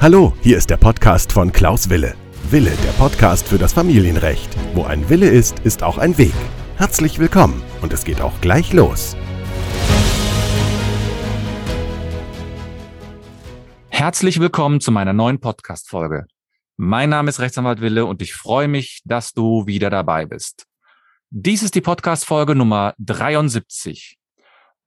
Hallo, hier ist der Podcast von Klaus Wille. Wille, der Podcast für das Familienrecht. Wo ein Wille ist, ist auch ein Weg. Herzlich willkommen und es geht auch gleich los. Herzlich willkommen zu meiner neuen Podcast-Folge. Mein Name ist Rechtsanwalt Wille und ich freue mich, dass du wieder dabei bist. Dies ist die Podcast-Folge Nummer 73.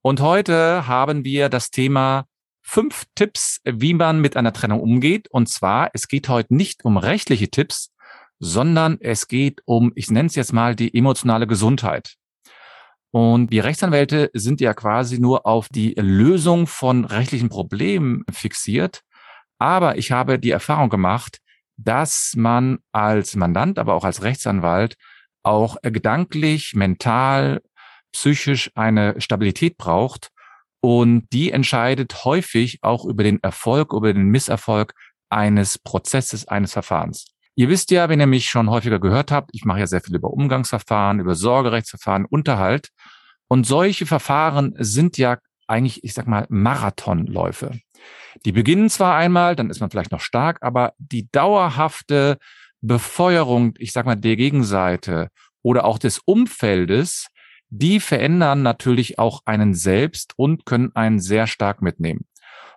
Und heute haben wir das Thema fünf Tipps, wie man mit einer Trennung umgeht. Und zwar, es geht heute nicht um rechtliche Tipps, sondern es geht um, ich nenne es jetzt mal, die emotionale Gesundheit. Und wir Rechtsanwälte sind ja quasi nur auf die Lösung von rechtlichen Problemen fixiert. Aber ich habe die Erfahrung gemacht, dass man als Mandant, aber auch als Rechtsanwalt auch gedanklich, mental, psychisch eine Stabilität braucht, und die entscheidet häufig auch über den Erfolg, über den Misserfolg eines Prozesses, eines Verfahrens. Ihr wisst ja, wenn ihr mich schon häufiger gehört habt, ich mache ja sehr viel über Umgangsverfahren, über Sorgerechtsverfahren, Unterhalt. Und solche Verfahren sind ja eigentlich, ich sag mal, Marathonläufe. Die beginnen zwar einmal, dann ist man vielleicht noch stark, aber die dauerhafte Befeuerung, ich sag mal, der Gegenseite oder auch des Umfeldes, die verändern natürlich auch einen selbst und können einen sehr stark mitnehmen.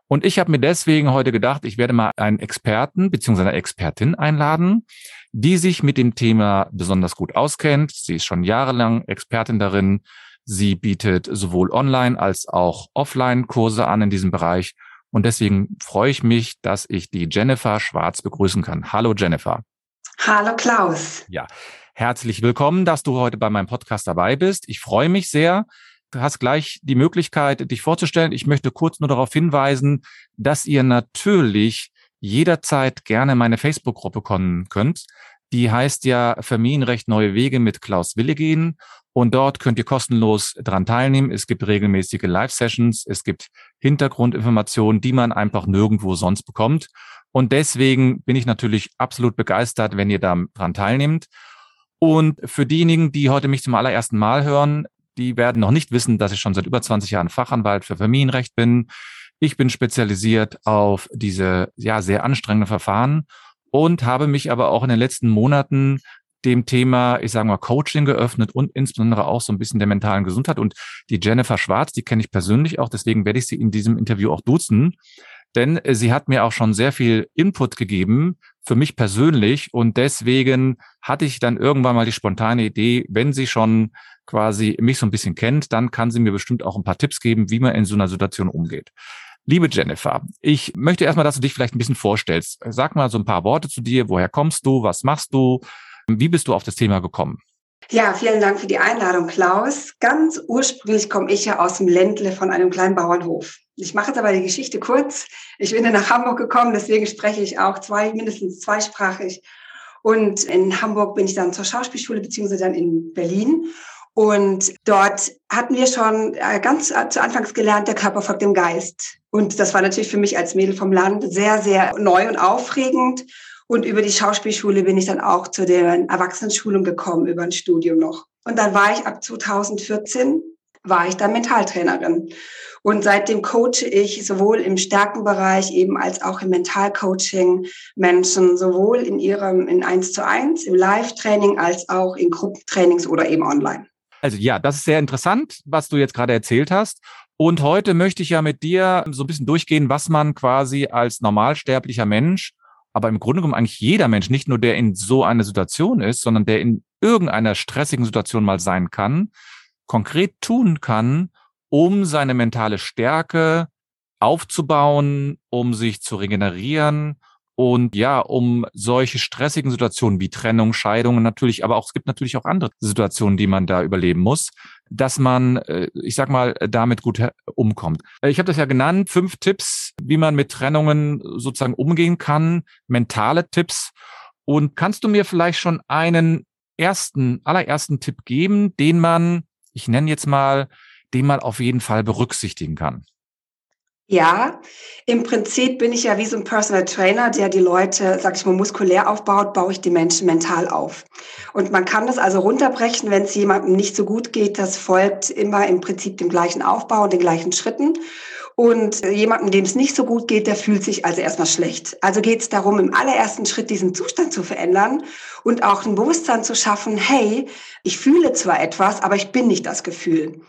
Und ich habe mir deswegen heute gedacht, ich werde mal einen Experten bzw. eine Expertin einladen, die sich mit dem Thema besonders gut auskennt. Sie ist schon jahrelang Expertin darin. Sie bietet sowohl Online als auch Offline Kurse an in diesem Bereich. Und deswegen freue ich mich, dass ich die Jennifer Schwarz begrüßen kann. Hallo Jennifer. Hallo Klaus. Ja, Herzlich willkommen, dass du heute bei meinem Podcast dabei bist. Ich freue mich sehr. Du hast gleich die Möglichkeit, dich vorzustellen. Ich möchte kurz nur darauf hinweisen, dass ihr natürlich jederzeit gerne meine Facebook-Gruppe kommen könnt. Die heißt ja Familienrecht Neue Wege mit Klaus Wille gehen. Und dort könnt ihr kostenlos dran teilnehmen. Es gibt regelmäßige Live-Sessions. Es gibt Hintergrundinformationen, die man einfach nirgendwo sonst bekommt. Und deswegen bin ich natürlich absolut begeistert, wenn ihr da dran teilnehmt. Und für diejenigen, die heute mich zum allerersten Mal hören, die werden noch nicht wissen, dass ich schon seit über 20 Jahren Fachanwalt für Familienrecht bin. Ich bin spezialisiert auf diese ja sehr anstrengenden Verfahren und habe mich aber auch in den letzten Monaten dem Thema, ich sage mal, Coaching geöffnet und insbesondere auch so ein bisschen der mentalen Gesundheit. Und die Jennifer Schwarz, die kenne ich persönlich auch, deswegen werde ich sie in diesem Interview auch duzen. Denn sie hat mir auch schon sehr viel Input gegeben für mich persönlich. Und deswegen hatte ich dann irgendwann mal die spontane Idee, wenn sie schon quasi mich so ein bisschen kennt, dann kann sie mir bestimmt auch ein paar Tipps geben, wie man in so einer Situation umgeht. Liebe Jennifer, ich möchte erstmal, dass du dich vielleicht ein bisschen vorstellst. Sag mal so ein paar Worte zu dir. Woher kommst du? Was machst du? Wie bist du auf das Thema gekommen? Ja, vielen Dank für die Einladung, Klaus. Ganz ursprünglich komme ich ja aus dem Ländle von einem kleinen Bauernhof. Ich mache jetzt aber die Geschichte kurz. Ich bin nach Hamburg gekommen, deswegen spreche ich auch zwei, mindestens zweisprachig. Und in Hamburg bin ich dann zur Schauspielschule, beziehungsweise dann in Berlin. Und dort hatten wir schon äh, ganz zu Anfangs gelernt, der Körper folgt dem Geist. Und das war natürlich für mich als Mädel vom Land sehr, sehr neu und aufregend. Und über die Schauspielschule bin ich dann auch zu der Erwachsenenschulung gekommen, über ein Studium noch. Und dann war ich ab 2014, war ich dann Mentaltrainerin. Und seitdem coache ich sowohl im Stärkenbereich eben als auch im Mentalcoaching Menschen, sowohl in ihrem in eins zu eins, im Live-Training als auch in Gruppentrainings oder eben online. Also ja, das ist sehr interessant, was du jetzt gerade erzählt hast. Und heute möchte ich ja mit dir so ein bisschen durchgehen, was man quasi als normalsterblicher Mensch, aber im Grunde genommen eigentlich jeder Mensch, nicht nur der in so einer Situation ist, sondern der in irgendeiner stressigen Situation mal sein kann, konkret tun kann, um seine mentale Stärke aufzubauen, um sich zu regenerieren und ja, um solche stressigen Situationen wie Trennung, Scheidungen natürlich, aber auch es gibt natürlich auch andere Situationen, die man da überleben muss, dass man, äh, ich sag mal, damit gut umkommt. Ich habe das ja genannt, fünf Tipps, wie man mit Trennungen sozusagen umgehen kann, mentale Tipps. Und kannst du mir vielleicht schon einen ersten, allerersten Tipp geben, den man, ich nenne jetzt mal, den man auf jeden Fall berücksichtigen kann? Ja, im Prinzip bin ich ja wie so ein Personal Trainer, der die Leute, sag ich mal, muskulär aufbaut, baue ich die Menschen mental auf. Und man kann das also runterbrechen, wenn es jemandem nicht so gut geht. Das folgt immer im Prinzip dem gleichen Aufbau und den gleichen Schritten. Und jemandem, dem es nicht so gut geht, der fühlt sich also erstmal schlecht. Also geht es darum, im allerersten Schritt diesen Zustand zu verändern und auch ein Bewusstsein zu schaffen, hey, ich fühle zwar etwas, aber ich bin nicht das Gefühl.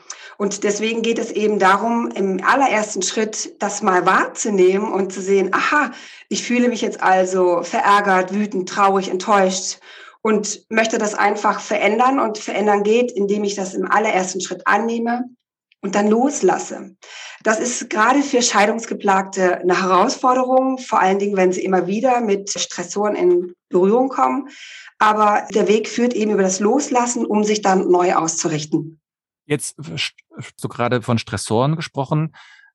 Und deswegen geht es eben darum, im allerersten Schritt das mal wahrzunehmen und zu sehen, aha, ich fühle mich jetzt also verärgert, wütend, traurig, enttäuscht und möchte das einfach verändern. Und verändern geht, indem ich das im allerersten Schritt annehme und dann loslasse. Das ist gerade für Scheidungsgeplagte eine Herausforderung, vor allen Dingen, wenn sie immer wieder mit Stressoren in Berührung kommen. Aber der Weg führt eben über das Loslassen, um sich dann neu auszurichten. Jetzt so gerade von Stressoren gesprochen.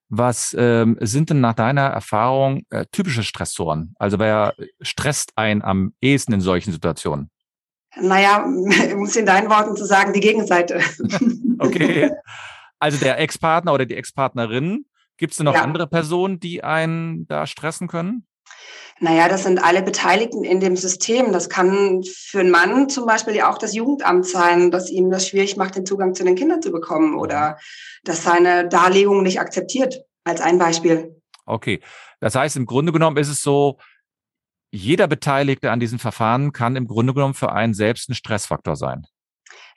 Was ähm, sind denn nach deiner Erfahrung äh, typische Stressoren? Also wer stresst ein am ehesten in solchen Situationen? Naja, um es in deinen Worten zu sagen, die Gegenseite. okay. Also der Ex-Partner oder die Ex-Partnerin. Gibt es denn noch ja. andere Personen, die einen da stressen können? Naja, das sind alle Beteiligten in dem System. Das kann für einen Mann zum Beispiel ja auch das Jugendamt sein, dass ihm das schwierig macht, den Zugang zu den Kindern zu bekommen oder dass seine Darlegung nicht akzeptiert, als ein Beispiel. Okay. Das heißt, im Grunde genommen ist es so, jeder Beteiligte an diesem Verfahren kann im Grunde genommen für einen selbst ein Stressfaktor sein.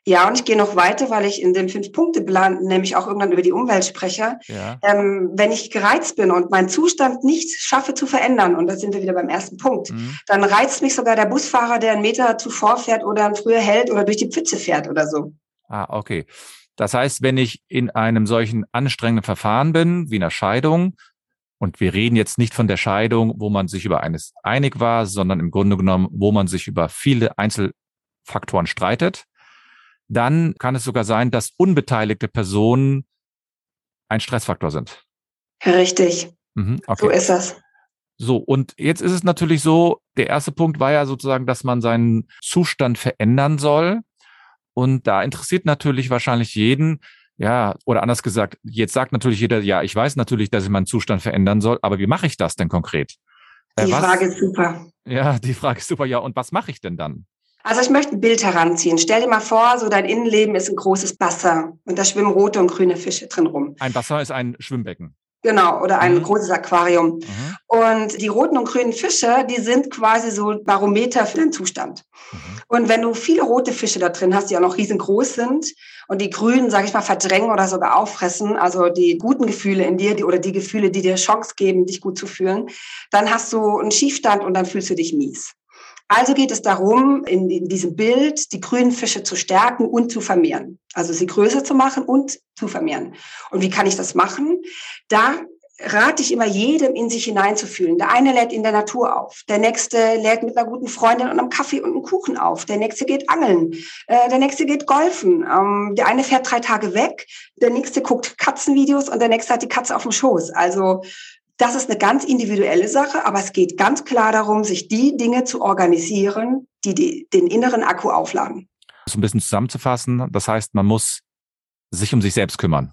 Ja, und ich gehe noch weiter, weil ich in dem Fünf-Punkte-Plan nämlich auch irgendwann über die Umwelt spreche. Ja. Ähm, wenn ich gereizt bin und meinen Zustand nicht schaffe zu verändern, und da sind wir wieder beim ersten Punkt, mhm. dann reizt mich sogar der Busfahrer, der einen Meter zuvor fährt oder früher hält oder durch die Pfütze fährt oder so. Ah, okay. Das heißt, wenn ich in einem solchen anstrengenden Verfahren bin, wie einer Scheidung, und wir reden jetzt nicht von der Scheidung, wo man sich über eines einig war, sondern im Grunde genommen, wo man sich über viele Einzelfaktoren streitet, dann kann es sogar sein, dass unbeteiligte Personen ein Stressfaktor sind. Richtig. Mhm, okay. So ist das. So, und jetzt ist es natürlich so, der erste Punkt war ja sozusagen, dass man seinen Zustand verändern soll. Und da interessiert natürlich wahrscheinlich jeden, ja, oder anders gesagt, jetzt sagt natürlich jeder, ja, ich weiß natürlich, dass ich meinen Zustand verändern soll, aber wie mache ich das denn konkret? Äh, die was, Frage ist super. Ja, die Frage ist super. Ja, und was mache ich denn dann? Also ich möchte ein Bild heranziehen. Stell dir mal vor, so dein Innenleben ist ein großes Wasser und da schwimmen rote und grüne Fische drin rum. Ein Wasser ist ein Schwimmbecken. Genau, oder ein mhm. großes Aquarium. Mhm. Und die roten und grünen Fische, die sind quasi so Barometer für den Zustand. Mhm. Und wenn du viele rote Fische da drin hast, die auch noch riesengroß sind und die grünen, sage ich mal, verdrängen oder sogar auffressen, also die guten Gefühle in dir die, oder die Gefühle, die dir Chance geben, dich gut zu fühlen, dann hast du einen Schiefstand und dann fühlst du dich mies. Also geht es darum, in, in, diesem Bild die grünen Fische zu stärken und zu vermehren. Also sie größer zu machen und zu vermehren. Und wie kann ich das machen? Da rate ich immer jedem, in sich hineinzufühlen. Der eine lädt in der Natur auf, der nächste lädt mit einer guten Freundin und einem Kaffee und einem Kuchen auf, der nächste geht angeln, äh, der nächste geht golfen, ähm, der eine fährt drei Tage weg, der nächste guckt Katzenvideos und der nächste hat die Katze auf dem Schoß. Also das ist eine ganz individuelle Sache, aber es geht ganz klar darum, sich die Dinge zu organisieren, die, die den inneren Akku aufladen. So ein bisschen zusammenzufassen, das heißt, man muss sich um sich selbst kümmern.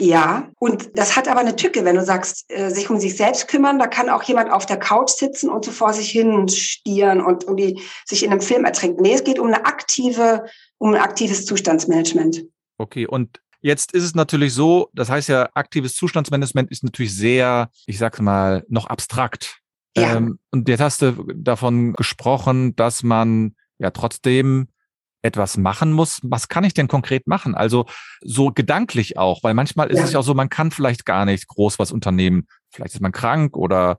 Ja, und das hat aber eine Tücke, wenn du sagst, äh, sich um sich selbst kümmern, da kann auch jemand auf der Couch sitzen und so vor sich hin stieren und irgendwie sich in einem Film ertrinken. Nee, es geht um eine aktive, um ein aktives Zustandsmanagement. Okay, und Jetzt ist es natürlich so, das heißt ja, aktives Zustandsmanagement ist natürlich sehr, ich sag mal, noch abstrakt. Ja. Ähm, und jetzt hast du davon gesprochen, dass man ja trotzdem etwas machen muss. Was kann ich denn konkret machen? Also so gedanklich auch, weil manchmal ist ja. es ja auch so, man kann vielleicht gar nicht groß was unternehmen. Vielleicht ist man krank oder,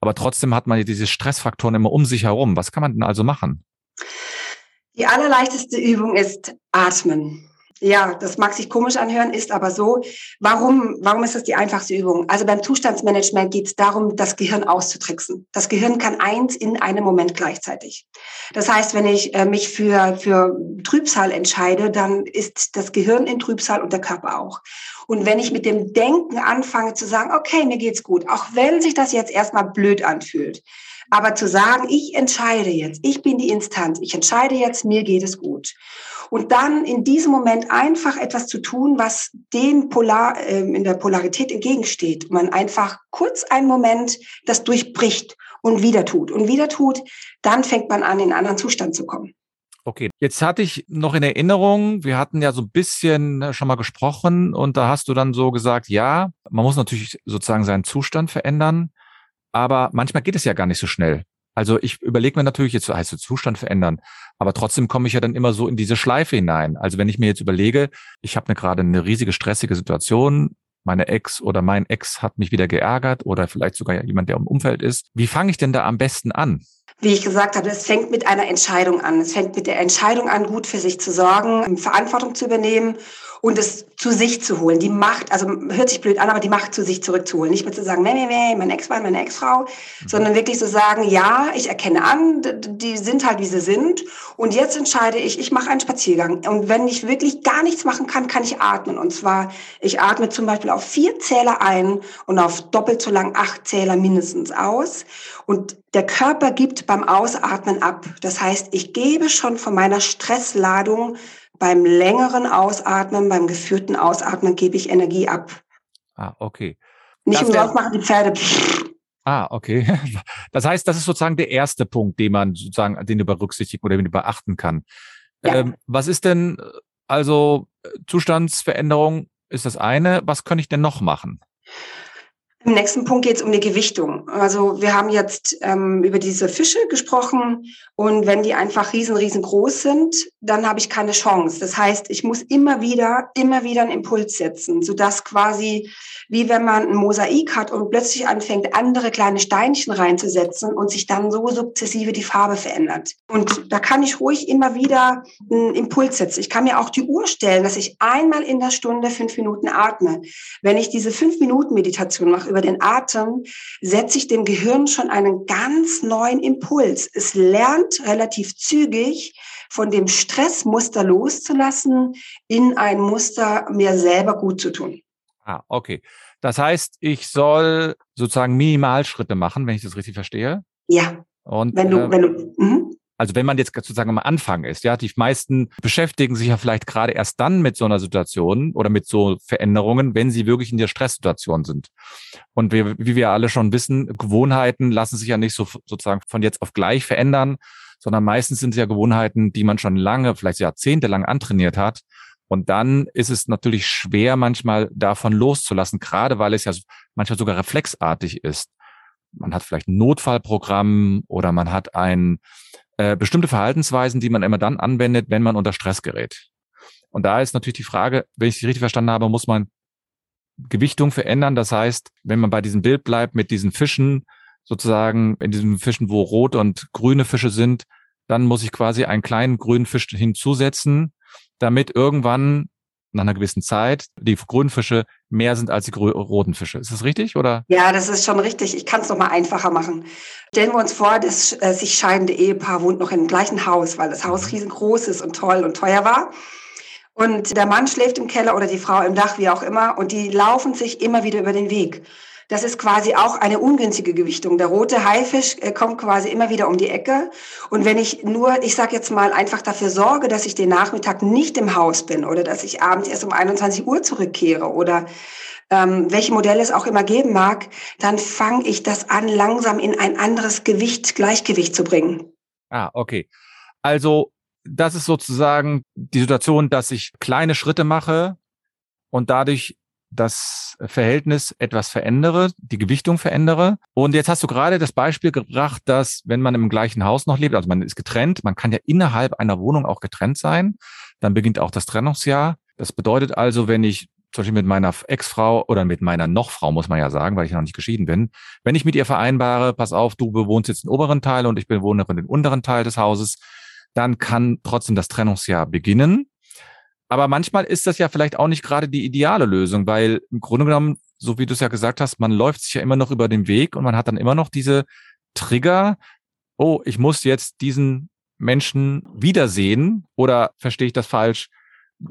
aber trotzdem hat man ja diese Stressfaktoren immer um sich herum. Was kann man denn also machen? Die allerleichteste Übung ist atmen. Ja, das mag sich komisch anhören, ist aber so. Warum, warum ist das die einfachste Übung? Also beim Zustandsmanagement geht es darum, das Gehirn auszutricksen. Das Gehirn kann eins in einem Moment gleichzeitig. Das heißt, wenn ich äh, mich für, für Trübsal entscheide, dann ist das Gehirn in Trübsal und der Körper auch. Und wenn ich mit dem Denken anfange zu sagen, okay, mir geht's gut, auch wenn sich das jetzt erstmal blöd anfühlt, aber zu sagen, ich entscheide jetzt, ich bin die Instanz, ich entscheide jetzt, mir geht es gut und dann in diesem Moment einfach etwas zu tun, was dem Polar, äh, in der Polarität entgegensteht. Man einfach kurz einen Moment das durchbricht und wieder tut und wieder tut, dann fängt man an, in einen anderen Zustand zu kommen. Okay, jetzt hatte ich noch in Erinnerung, wir hatten ja so ein bisschen ne, schon mal gesprochen und da hast du dann so gesagt, ja, man muss natürlich sozusagen seinen Zustand verändern, aber manchmal geht es ja gar nicht so schnell. Also ich überlege mir natürlich, jetzt heißt es Zustand verändern, aber trotzdem komme ich ja dann immer so in diese Schleife hinein. Also wenn ich mir jetzt überlege, ich habe eine gerade eine riesige stressige Situation, meine Ex oder mein Ex hat mich wieder geärgert oder vielleicht sogar jemand, der im Umfeld ist. Wie fange ich denn da am besten an? Wie ich gesagt habe, es fängt mit einer Entscheidung an. Es fängt mit der Entscheidung an, gut für sich zu sorgen, Verantwortung zu übernehmen und es zu sich zu holen. Die Macht, also hört sich blöd an, aber die Macht zu sich zurückzuholen. Nicht mehr zu sagen, nee, nee, nee, mein Ex-Mann, meine Ex-Frau, mhm. sondern wirklich zu so sagen, ja, ich erkenne an, die sind halt, wie sie sind. Und jetzt entscheide ich, ich mache einen Spaziergang. Und wenn ich wirklich gar nichts machen kann, kann ich atmen. Und zwar, ich atme zum Beispiel auf vier Zähler ein und auf doppelt so lang acht Zähler mindestens aus. Und der Körper gibt beim Ausatmen ab. Das heißt, ich gebe schon von meiner Stressladung beim längeren Ausatmen, beim geführten Ausatmen gebe ich Energie ab. Ah, okay. Nicht das umsonst machen die Pferde. Ah, okay. Das heißt, das ist sozusagen der erste Punkt, den man sozusagen, den du berücksichtigen oder den du beachten kann. Ja. Ähm, was ist denn, also Zustandsveränderung ist das eine. Was kann ich denn noch machen? Im nächsten Punkt geht es um die Gewichtung. Also wir haben jetzt ähm, über diese Fische gesprochen und wenn die einfach riesen, riesengroß sind, dann habe ich keine Chance. Das heißt, ich muss immer wieder, immer wieder einen Impuls setzen, sodass quasi wie wenn man ein Mosaik hat und plötzlich anfängt, andere kleine Steinchen reinzusetzen und sich dann so sukzessive die Farbe verändert. Und da kann ich ruhig immer wieder einen Impuls setzen. Ich kann mir auch die Uhr stellen, dass ich einmal in der Stunde fünf Minuten atme. Wenn ich diese fünf Minuten Meditation mache über den Atem, setze ich dem Gehirn schon einen ganz neuen Impuls. Es lernt relativ zügig, von dem Stressmuster loszulassen, in ein Muster mir selber gut zu tun. Ah, okay. Das heißt, ich soll sozusagen Minimalschritte machen, wenn ich das richtig verstehe. Ja. Und wenn du, äh, wenn du, mh. Also wenn man jetzt sozusagen am Anfang ist, ja, die meisten beschäftigen sich ja vielleicht gerade erst dann mit so einer Situation oder mit so Veränderungen, wenn sie wirklich in der Stresssituation sind. Und wir, wie wir alle schon wissen, Gewohnheiten lassen sich ja nicht so sozusagen von jetzt auf gleich verändern, sondern meistens sind es ja Gewohnheiten, die man schon lange, vielleicht jahrzehntelang antrainiert hat und dann ist es natürlich schwer, manchmal davon loszulassen, gerade weil es ja manchmal sogar reflexartig ist. Man hat vielleicht ein Notfallprogramm oder man hat ein äh, bestimmte Verhaltensweisen, die man immer dann anwendet, wenn man unter Stress gerät. Und da ist natürlich die Frage, wenn ich sie richtig verstanden habe, muss man Gewichtung verändern. Das heißt, wenn man bei diesem Bild bleibt mit diesen Fischen, sozusagen in diesen Fischen, wo rote und grüne Fische sind, dann muss ich quasi einen kleinen grünen Fisch hinzusetzen, damit irgendwann nach einer gewissen Zeit die grünen Fische mehr sind als die roten Fische. Ist das richtig oder? Ja, das ist schon richtig. Ich kann es noch mal einfacher machen. Stellen wir uns vor, das äh, sich scheidende Ehepaar wohnt noch im gleichen Haus, weil das Haus mhm. riesengroß ist und toll und teuer war. Und der Mann schläft im Keller oder die Frau im Dach, wie auch immer, und die laufen sich immer wieder über den Weg. Das ist quasi auch eine ungünstige Gewichtung. Der rote Haifisch äh, kommt quasi immer wieder um die Ecke. Und wenn ich nur, ich sage jetzt mal, einfach dafür sorge, dass ich den Nachmittag nicht im Haus bin oder dass ich abends erst um 21 Uhr zurückkehre oder ähm, welche Modelle es auch immer geben mag, dann fange ich das an, langsam in ein anderes Gewicht, Gleichgewicht zu bringen. Ah, okay. Also das ist sozusagen die Situation, dass ich kleine Schritte mache und dadurch das Verhältnis etwas verändere, die Gewichtung verändere. Und jetzt hast du gerade das Beispiel gebracht, dass wenn man im gleichen Haus noch lebt, also man ist getrennt, man kann ja innerhalb einer Wohnung auch getrennt sein, dann beginnt auch das Trennungsjahr. Das bedeutet also, wenn ich zum Beispiel mit meiner Ex-Frau oder mit meiner Nochfrau, muss man ja sagen, weil ich noch nicht geschieden bin, wenn ich mit ihr vereinbare, pass auf, du bewohnst jetzt den oberen Teil und ich bewohne den unteren Teil des Hauses, dann kann trotzdem das Trennungsjahr beginnen. Aber manchmal ist das ja vielleicht auch nicht gerade die ideale Lösung, weil im Grunde genommen, so wie du es ja gesagt hast, man läuft sich ja immer noch über den Weg und man hat dann immer noch diese Trigger, oh, ich muss jetzt diesen Menschen wiedersehen oder verstehe ich das falsch?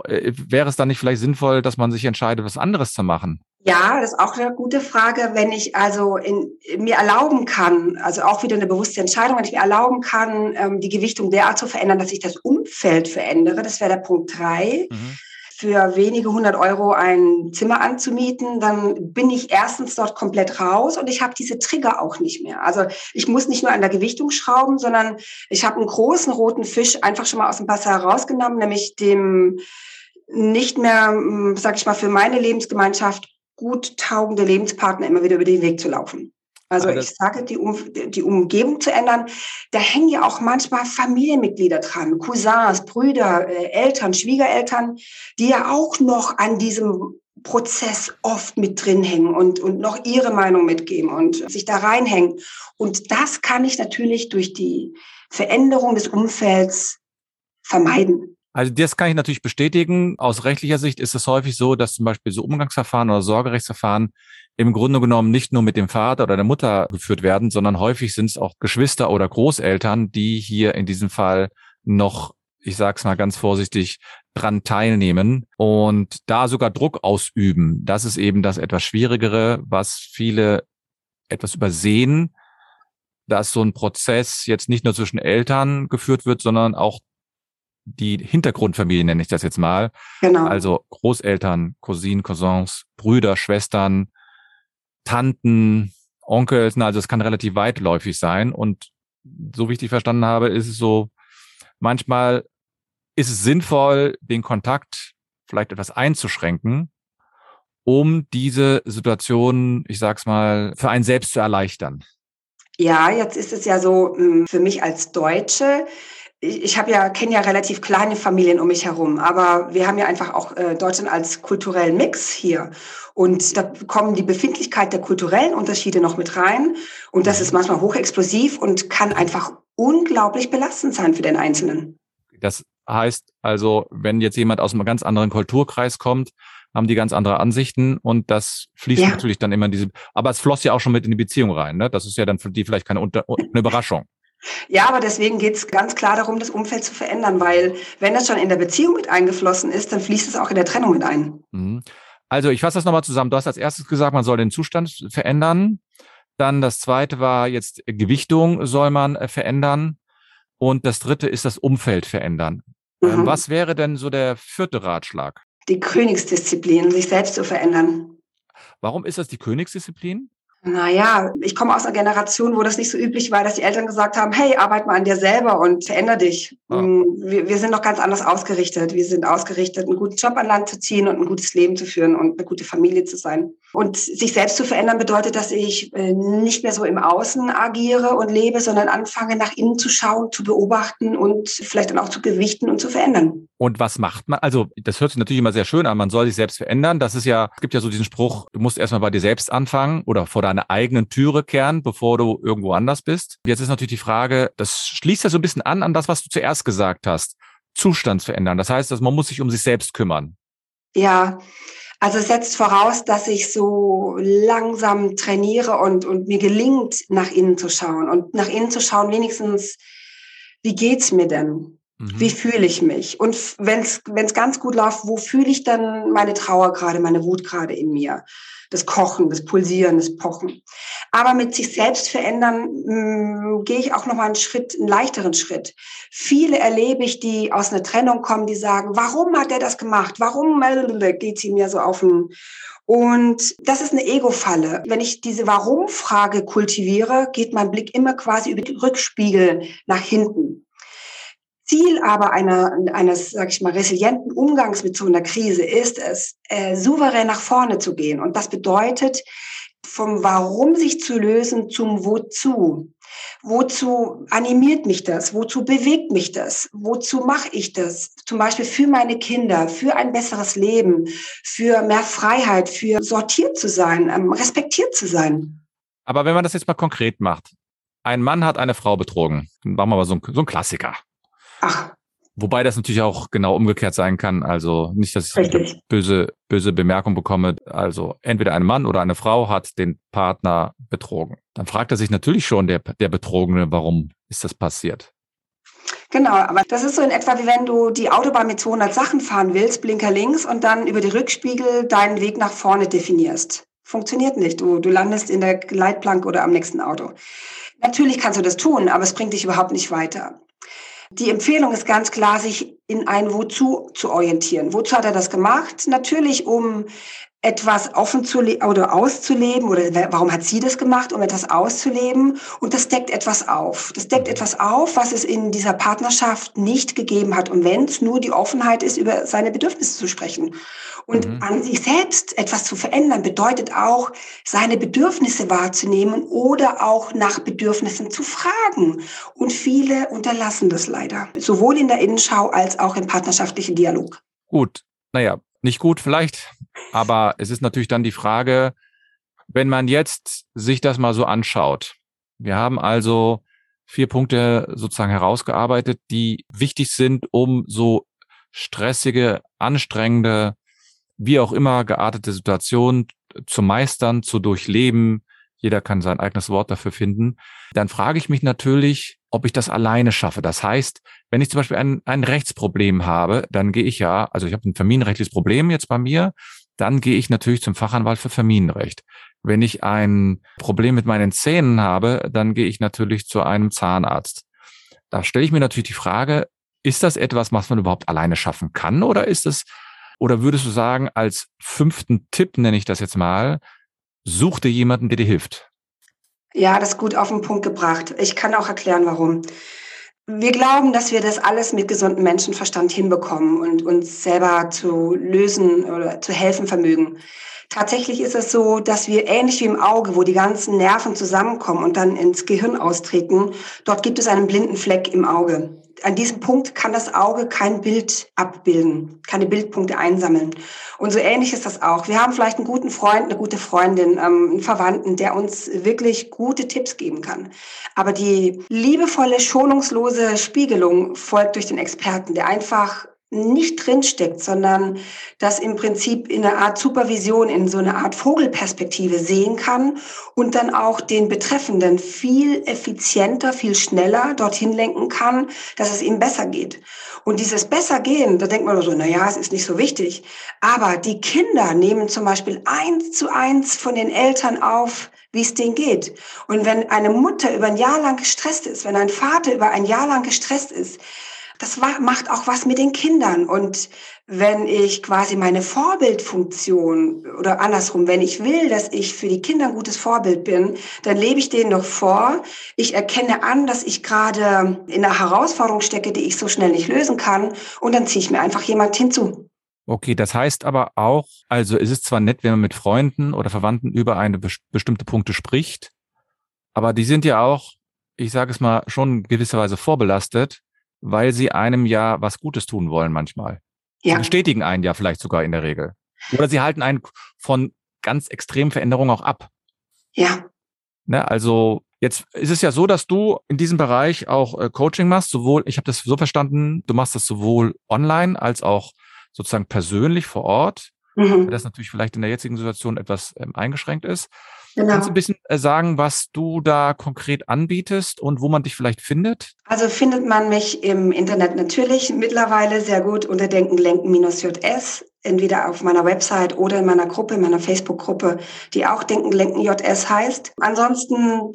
Äh, wäre es dann nicht vielleicht sinnvoll, dass man sich entscheidet, was anderes zu machen? Ja, das ist auch eine gute Frage. Wenn ich also in, in mir erlauben kann, also auch wieder eine bewusste Entscheidung, wenn ich mir erlauben kann, ähm, die Gewichtung derart zu verändern, dass ich das Umfeld verändere, das wäre der Punkt drei. Mhm für wenige hundert Euro ein Zimmer anzumieten, dann bin ich erstens dort komplett raus und ich habe diese Trigger auch nicht mehr. Also ich muss nicht nur an der Gewichtung schrauben, sondern ich habe einen großen roten Fisch einfach schon mal aus dem Wasser herausgenommen, nämlich dem nicht mehr, hm, sag ich mal, für meine Lebensgemeinschaft gut taugende Lebenspartner immer wieder über den Weg zu laufen. Also ich sage, die, um, die Umgebung zu ändern, da hängen ja auch manchmal Familienmitglieder dran, Cousins, Brüder, äh, Eltern, Schwiegereltern, die ja auch noch an diesem Prozess oft mit drin hängen und, und noch ihre Meinung mitgeben und sich da reinhängen. Und das kann ich natürlich durch die Veränderung des Umfelds vermeiden. Also das kann ich natürlich bestätigen. Aus rechtlicher Sicht ist es häufig so, dass zum Beispiel so Umgangsverfahren oder Sorgerechtsverfahren im Grunde genommen nicht nur mit dem Vater oder der Mutter geführt werden, sondern häufig sind es auch Geschwister oder Großeltern, die hier in diesem Fall noch, ich sag's mal ganz vorsichtig, dran teilnehmen und da sogar Druck ausüben. Das ist eben das etwas Schwierigere, was viele etwas übersehen, dass so ein Prozess jetzt nicht nur zwischen Eltern geführt wird, sondern auch die Hintergrundfamilie nenne ich das jetzt mal. Genau. Also Großeltern, Cousinen, Cousins, Brüder, Schwestern, Tanten, Onkels, also es kann relativ weitläufig sein. Und so wie ich dich verstanden habe, ist es so, manchmal ist es sinnvoll, den Kontakt vielleicht etwas einzuschränken, um diese Situation, ich sag's mal, für einen selbst zu erleichtern. Ja, jetzt ist es ja so, hm, für mich als Deutsche, ich, ich habe ja kenne ja relativ kleine Familien um mich herum, aber wir haben ja einfach auch äh, Deutschland als kulturellen Mix hier und da kommen die Befindlichkeit der kulturellen Unterschiede noch mit rein und das ist manchmal hochexplosiv und kann einfach unglaublich belastend sein für den Einzelnen. Das heißt also, wenn jetzt jemand aus einem ganz anderen Kulturkreis kommt, haben die ganz andere Ansichten und das fließt ja. natürlich dann immer in diese, aber es floss ja auch schon mit in die Beziehung rein, ne? Das ist ja dann für die vielleicht keine Unter eine Überraschung. Ja, aber deswegen geht es ganz klar darum, das Umfeld zu verändern, weil wenn das schon in der Beziehung mit eingeflossen ist, dann fließt es auch in der Trennung mit ein. Mhm. Also ich fasse das nochmal zusammen. Du hast als erstes gesagt, man soll den Zustand verändern. Dann das zweite war jetzt Gewichtung soll man äh, verändern. Und das dritte ist das Umfeld verändern. Ähm, mhm. Was wäre denn so der vierte Ratschlag? Die Königsdisziplin, sich selbst zu verändern. Warum ist das die Königsdisziplin? Naja, ich komme aus einer Generation, wo das nicht so üblich war, dass die Eltern gesagt haben, hey, arbeit mal an dir selber und veränder dich. Ah. Mm, wir, wir, sind noch ganz anders ausgerichtet. Wir sind ausgerichtet, einen guten Job an Land zu ziehen und ein gutes Leben zu führen und eine gute Familie zu sein. Und sich selbst zu verändern bedeutet, dass ich äh, nicht mehr so im Außen agiere und lebe, sondern anfange, nach innen zu schauen, zu beobachten und vielleicht dann auch zu gewichten und zu verändern. Und was macht man? Also, das hört sich natürlich immer sehr schön an. Man soll sich selbst verändern. Das ist ja, es gibt ja so diesen Spruch, du musst erstmal bei dir selbst anfangen oder vor deiner eigenen Türe kehren, bevor du irgendwo anders bist. Jetzt ist natürlich die Frage, das schließt ja so ein bisschen an, an das, was du zuerst gesagt hast. Zustand verändern. Das heißt, dass man muss sich um sich selbst kümmern. Ja, also es setzt voraus, dass ich so langsam trainiere und, und mir gelingt, nach innen zu schauen und nach innen zu schauen, wenigstens, wie geht's mir denn? Mhm. Wie fühle ich mich? Und wenn es ganz gut läuft, wo fühle ich dann meine Trauer gerade, meine Wut gerade in mir? Das Kochen, das Pulsieren, das Pochen. Aber mit sich selbst verändern mh, mm, gehe ich auch noch mal einen Schritt, einen leichteren Schritt. Viele erlebe ich, die aus einer Trennung kommen, die sagen, warum hat er das gemacht? Warum geht sie mir so auf den und das ist eine Ego-Falle. Wenn ich diese Warum-Frage kultiviere, geht mein Blick immer quasi über den Rückspiegel nach hinten. Ziel aber einer, eines, sag ich mal, resilienten Umgangs mit so einer Krise ist es, äh, souverän nach vorne zu gehen. Und das bedeutet, vom Warum sich zu lösen zum Wozu. Wozu animiert mich das? Wozu bewegt mich das? Wozu mache ich das? Zum Beispiel für meine Kinder, für ein besseres Leben, für mehr Freiheit, für sortiert zu sein, ähm, respektiert zu sein. Aber wenn man das jetzt mal konkret macht, ein Mann hat eine Frau betrogen, machen wir mal so ein, so ein Klassiker. Ach. Wobei das natürlich auch genau umgekehrt sein kann. Also nicht, dass ich Richtig. böse, böse Bemerkung bekomme. Also entweder ein Mann oder eine Frau hat den Partner betrogen. Dann fragt er sich natürlich schon, der, der Betrogene, warum ist das passiert? Genau, aber das ist so in etwa wie wenn du die Autobahn mit 200 Sachen fahren willst, Blinker links und dann über die Rückspiegel deinen Weg nach vorne definierst. Funktioniert nicht. Du, du landest in der Leitplanke oder am nächsten Auto. Natürlich kannst du das tun, aber es bringt dich überhaupt nicht weiter. Die Empfehlung ist ganz klar, sich in ein Wozu zu orientieren. Wozu hat er das gemacht? Natürlich, um etwas offen zu oder auszuleben oder warum hat sie das gemacht, um etwas auszuleben und das deckt etwas auf. Das deckt etwas auf, was es in dieser Partnerschaft nicht gegeben hat und wenn es nur die Offenheit ist, über seine Bedürfnisse zu sprechen. Und mhm. an sich selbst etwas zu verändern bedeutet auch, seine Bedürfnisse wahrzunehmen oder auch nach Bedürfnissen zu fragen. Und viele unterlassen das leider, sowohl in der Innenschau als auch im partnerschaftlichen Dialog. Gut, naja, nicht gut vielleicht, aber es ist natürlich dann die Frage, wenn man jetzt sich das mal so anschaut. Wir haben also vier Punkte sozusagen herausgearbeitet, die wichtig sind, um so stressige, anstrengende, wie auch immer geartete Situationen zu meistern, zu durchleben. Jeder kann sein eigenes Wort dafür finden. Dann frage ich mich natürlich, ob ich das alleine schaffe. Das heißt, wenn ich zum Beispiel ein, ein Rechtsproblem habe, dann gehe ich ja, also ich habe ein familienrechtliches Problem jetzt bei mir, dann gehe ich natürlich zum Fachanwalt für Familienrecht. Wenn ich ein Problem mit meinen Zähnen habe, dann gehe ich natürlich zu einem Zahnarzt. Da stelle ich mir natürlich die Frage, ist das etwas, was man überhaupt alleine schaffen kann oder ist es, oder würdest du sagen, als fünften Tipp nenne ich das jetzt mal, such dir jemanden, der dir hilft? Ja, das ist gut auf den Punkt gebracht. Ich kann auch erklären, warum. Wir glauben, dass wir das alles mit gesundem Menschenverstand hinbekommen und uns selber zu lösen oder zu helfen vermögen. Tatsächlich ist es so, dass wir ähnlich wie im Auge, wo die ganzen Nerven zusammenkommen und dann ins Gehirn austreten, dort gibt es einen blinden Fleck im Auge. An diesem Punkt kann das Auge kein Bild abbilden, keine Bildpunkte einsammeln. Und so ähnlich ist das auch. Wir haben vielleicht einen guten Freund, eine gute Freundin, ähm, einen Verwandten, der uns wirklich gute Tipps geben kann. Aber die liebevolle, schonungslose Spiegelung folgt durch den Experten, der einfach nicht drinsteckt, sondern das im Prinzip in einer Art Supervision, in so einer Art Vogelperspektive sehen kann und dann auch den Betreffenden viel effizienter, viel schneller dorthin lenken kann, dass es ihm besser geht. Und dieses besser gehen, da denkt man so, na ja, es ist nicht so wichtig. Aber die Kinder nehmen zum Beispiel eins zu eins von den Eltern auf, wie es denen geht. Und wenn eine Mutter über ein Jahr lang gestresst ist, wenn ein Vater über ein Jahr lang gestresst ist, das macht auch was mit den Kindern. Und wenn ich quasi meine Vorbildfunktion oder andersrum, wenn ich will, dass ich für die Kinder ein gutes Vorbild bin, dann lebe ich denen noch vor. Ich erkenne an, dass ich gerade in einer Herausforderung stecke, die ich so schnell nicht lösen kann. Und dann ziehe ich mir einfach jemand hinzu. Okay, das heißt aber auch, also es ist zwar nett, wenn man mit Freunden oder Verwandten über eine bestimmte Punkte spricht, aber die sind ja auch, ich sage es mal, schon gewisserweise vorbelastet weil sie einem ja was Gutes tun wollen manchmal. Ja. Sie bestätigen einen ja vielleicht sogar in der Regel. Oder sie halten einen von ganz extremen Veränderungen auch ab. Ja. Ne, also jetzt ist es ja so, dass du in diesem Bereich auch äh, Coaching machst, sowohl, ich habe das so verstanden, du machst das sowohl online als auch sozusagen persönlich vor Ort, mhm. das natürlich vielleicht in der jetzigen Situation etwas ähm, eingeschränkt ist. Genau. Kannst du ein bisschen äh, sagen, was du da konkret anbietest und wo man dich vielleicht findet? Also findet man mich im Internet natürlich mittlerweile sehr gut unter Denken Lenken JS, entweder auf meiner Website oder in meiner Gruppe, in meiner Facebook-Gruppe, die auch Denken Lenken JS heißt. Ansonsten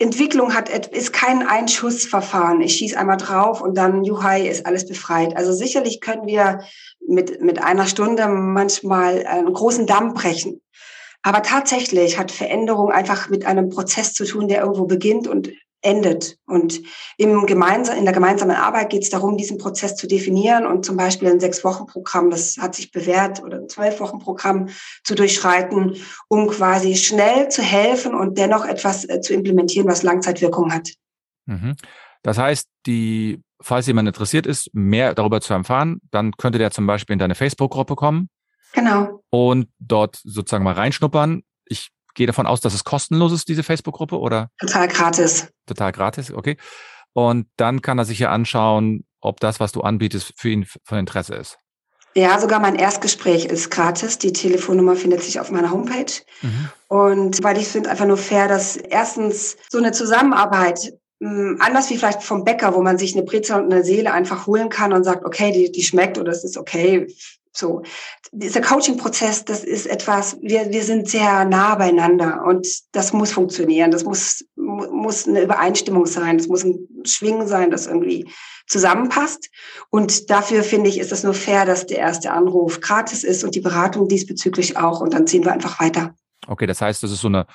Entwicklung hat, ist kein Einschussverfahren. Ich schieße einmal drauf und dann, juhai, ist alles befreit. Also sicherlich können wir mit, mit einer Stunde manchmal einen großen Damm brechen. Aber tatsächlich hat Veränderung einfach mit einem Prozess zu tun, der irgendwo beginnt und endet. Und im gemeinsam, in der gemeinsamen Arbeit geht es darum, diesen Prozess zu definieren und zum Beispiel ein Sechs-Wochen-Programm, das hat sich bewährt, oder ein Zwölf-Wochen-Programm zu durchschreiten, um quasi schnell zu helfen und dennoch etwas äh, zu implementieren, was Langzeitwirkung hat. Mhm. Das heißt, die, falls jemand interessiert ist, mehr darüber zu erfahren, dann könnte der zum Beispiel in deine Facebook-Gruppe kommen Genau. Und dort sozusagen mal reinschnuppern. Ich gehe davon aus, dass es kostenlos ist, diese Facebook-Gruppe, oder? Total gratis. Total gratis, okay. Und dann kann er sich ja anschauen, ob das, was du anbietest, für ihn von Interesse ist. Ja, sogar mein Erstgespräch ist gratis. Die Telefonnummer findet sich auf meiner Homepage. Mhm. Und weil ich finde einfach nur fair, dass erstens so eine Zusammenarbeit hm, anders wie vielleicht vom Bäcker, wo man sich eine Brezel und eine Seele einfach holen kann und sagt, okay, die, die schmeckt oder es ist okay, so, dieser Coaching-Prozess, das ist etwas, wir, wir sind sehr nah beieinander und das muss funktionieren. Das muss, muss eine Übereinstimmung sein. Das muss ein, Schwingen sein, das irgendwie zusammenpasst. Und dafür finde ich, ist es nur fair, dass der erste Anruf gratis ist und die Beratung diesbezüglich auch. Und dann ziehen wir einfach weiter. Okay, das heißt, das ist so eine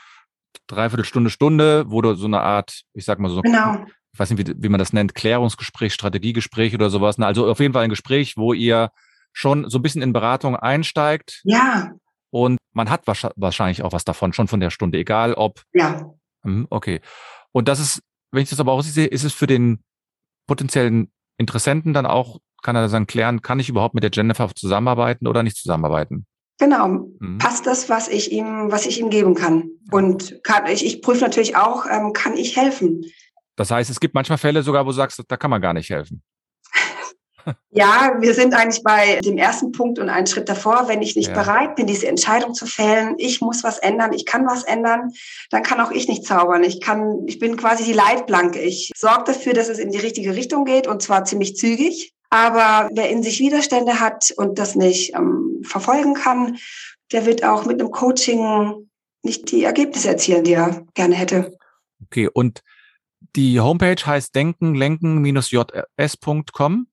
Dreiviertelstunde, Stunde, wo du so eine Art, ich sag mal so, genau. ich weiß nicht, wie, wie man das nennt, Klärungsgespräch, Strategiegespräch oder sowas. Also auf jeden Fall ein Gespräch, wo ihr schon so ein bisschen in Beratung einsteigt. Ja. Und man hat wahrscheinlich auch was davon, schon von der Stunde, egal ob. Ja. Hm, okay. Und das ist, wenn ich das aber auch sehe, ist es für den potenziellen Interessenten dann auch, kann er dann klären, kann ich überhaupt mit der Jennifer zusammenarbeiten oder nicht zusammenarbeiten? Genau. Mhm. Passt das, was ich ihm, was ich ihm geben kann? Und kann, ich, ich prüfe natürlich auch, ähm, kann ich helfen? Das heißt, es gibt manchmal Fälle sogar, wo du sagst, da kann man gar nicht helfen. Ja, wir sind eigentlich bei dem ersten Punkt und einen Schritt davor. Wenn ich nicht ja. bereit bin, diese Entscheidung zu fällen, ich muss was ändern, ich kann was ändern, dann kann auch ich nicht zaubern. Ich kann, ich bin quasi die Leitplanke. Ich sorge dafür, dass es in die richtige Richtung geht und zwar ziemlich zügig. Aber wer in sich Widerstände hat und das nicht ähm, verfolgen kann, der wird auch mit einem Coaching nicht die Ergebnisse erzielen, die er gerne hätte. Okay, und die Homepage heißt denken-lenken-js.com?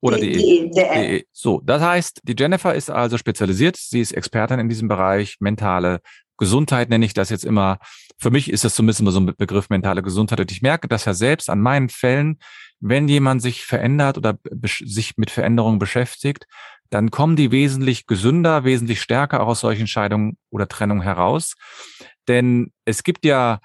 Oder die, die, die, So, das heißt, die Jennifer ist also spezialisiert. Sie ist Expertin in diesem Bereich mentale Gesundheit, nenne ich das jetzt immer. Für mich ist das zumindest immer so ein Begriff mentale Gesundheit. Und ich merke das ja selbst an meinen Fällen, wenn jemand sich verändert oder sich mit Veränderungen beschäftigt, dann kommen die wesentlich gesünder, wesentlich stärker auch aus solchen Scheidungen oder Trennungen heraus. Denn es gibt ja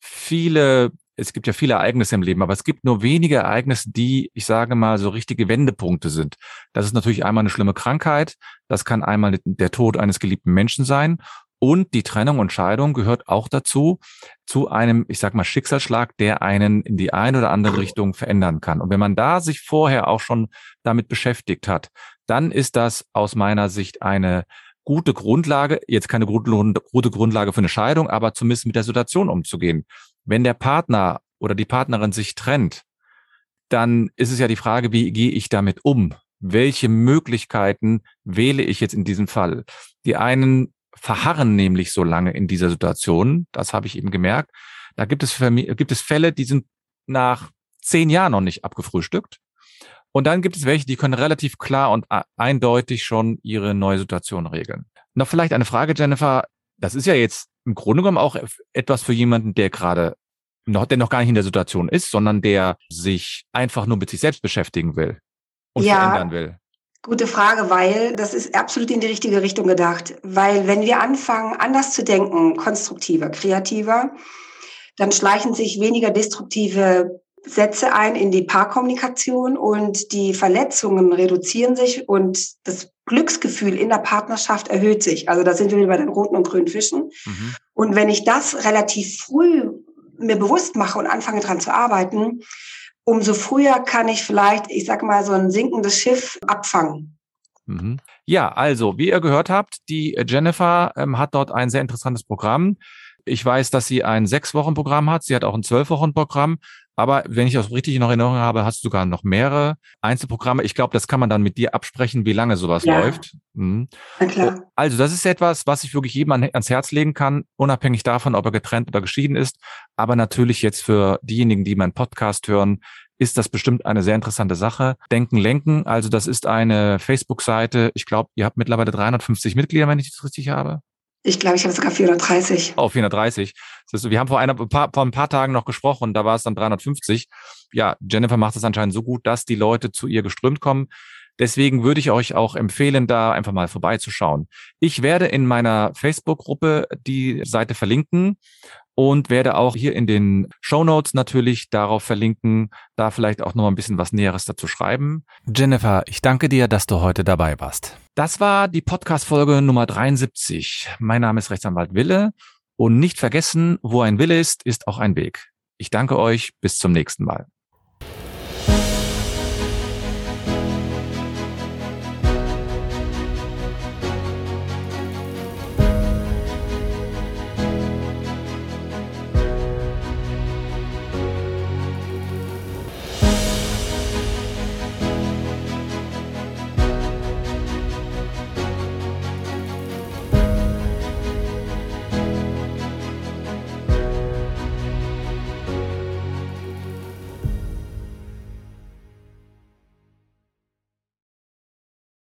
viele es gibt ja viele Ereignisse im Leben, aber es gibt nur wenige Ereignisse, die, ich sage mal, so richtige Wendepunkte sind. Das ist natürlich einmal eine schlimme Krankheit, das kann einmal der Tod eines geliebten Menschen sein und die Trennung und Scheidung gehört auch dazu, zu einem, ich sag mal, Schicksalsschlag, der einen in die eine oder andere Richtung verändern kann. Und wenn man da sich vorher auch schon damit beschäftigt hat, dann ist das aus meiner Sicht eine gute Grundlage, jetzt keine gute Grundlage für eine Scheidung, aber zumindest mit der Situation umzugehen. Wenn der Partner oder die Partnerin sich trennt, dann ist es ja die Frage, wie gehe ich damit um? Welche Möglichkeiten wähle ich jetzt in diesem Fall? Die einen verharren nämlich so lange in dieser Situation, das habe ich eben gemerkt. Da gibt es, gibt es Fälle, die sind nach zehn Jahren noch nicht abgefrühstückt. Und dann gibt es welche, die können relativ klar und eindeutig schon ihre neue Situation regeln. Noch vielleicht eine Frage, Jennifer. Das ist ja jetzt im Grunde genommen auch etwas für jemanden, der gerade noch, der noch gar nicht in der Situation ist, sondern der sich einfach nur mit sich selbst beschäftigen will und ja, verändern will. Gute Frage, weil das ist absolut in die richtige Richtung gedacht. Weil wenn wir anfangen, anders zu denken, konstruktiver, kreativer, dann schleichen sich weniger destruktive Sätze ein in die Paarkommunikation und die Verletzungen reduzieren sich und das Glücksgefühl in der Partnerschaft erhöht sich. Also da sind wir wieder bei den roten und grünen Fischen. Mhm. Und wenn ich das relativ früh mir bewusst mache und anfange dran zu arbeiten, umso früher kann ich vielleicht, ich sag mal, so ein sinkendes Schiff abfangen. Mhm. Ja, also, wie ihr gehört habt, die Jennifer ähm, hat dort ein sehr interessantes Programm. Ich weiß, dass sie ein Sechs-Wochen-Programm hat. Sie hat auch ein Zwölf-Wochen-Programm. Aber wenn ich das richtig in Erinnerung habe, hast du sogar noch mehrere Einzelprogramme. Ich glaube, das kann man dann mit dir absprechen, wie lange sowas ja. läuft. Mhm. Klar. Also das ist etwas, was ich wirklich jedem ans Herz legen kann, unabhängig davon, ob er getrennt oder geschieden ist. Aber natürlich jetzt für diejenigen, die meinen Podcast hören, ist das bestimmt eine sehr interessante Sache. Denken, lenken. Also das ist eine Facebook-Seite. Ich glaube, ihr habt mittlerweile 350 Mitglieder, wenn ich das richtig habe. Ich glaube, ich habe sogar 430. Oh, 430. Das ist, wir haben vor, einer, vor ein paar Tagen noch gesprochen, da war es dann 350. Ja, Jennifer macht es anscheinend so gut, dass die Leute zu ihr geströmt kommen. Deswegen würde ich euch auch empfehlen, da einfach mal vorbeizuschauen. Ich werde in meiner Facebook-Gruppe die Seite verlinken und werde auch hier in den Show Notes natürlich darauf verlinken, da vielleicht auch noch mal ein bisschen was Näheres dazu schreiben. Jennifer, ich danke dir, dass du heute dabei warst. Das war die Podcast-Folge Nummer 73. Mein Name ist Rechtsanwalt Wille und nicht vergessen, wo ein Wille ist, ist auch ein Weg. Ich danke euch. Bis zum nächsten Mal.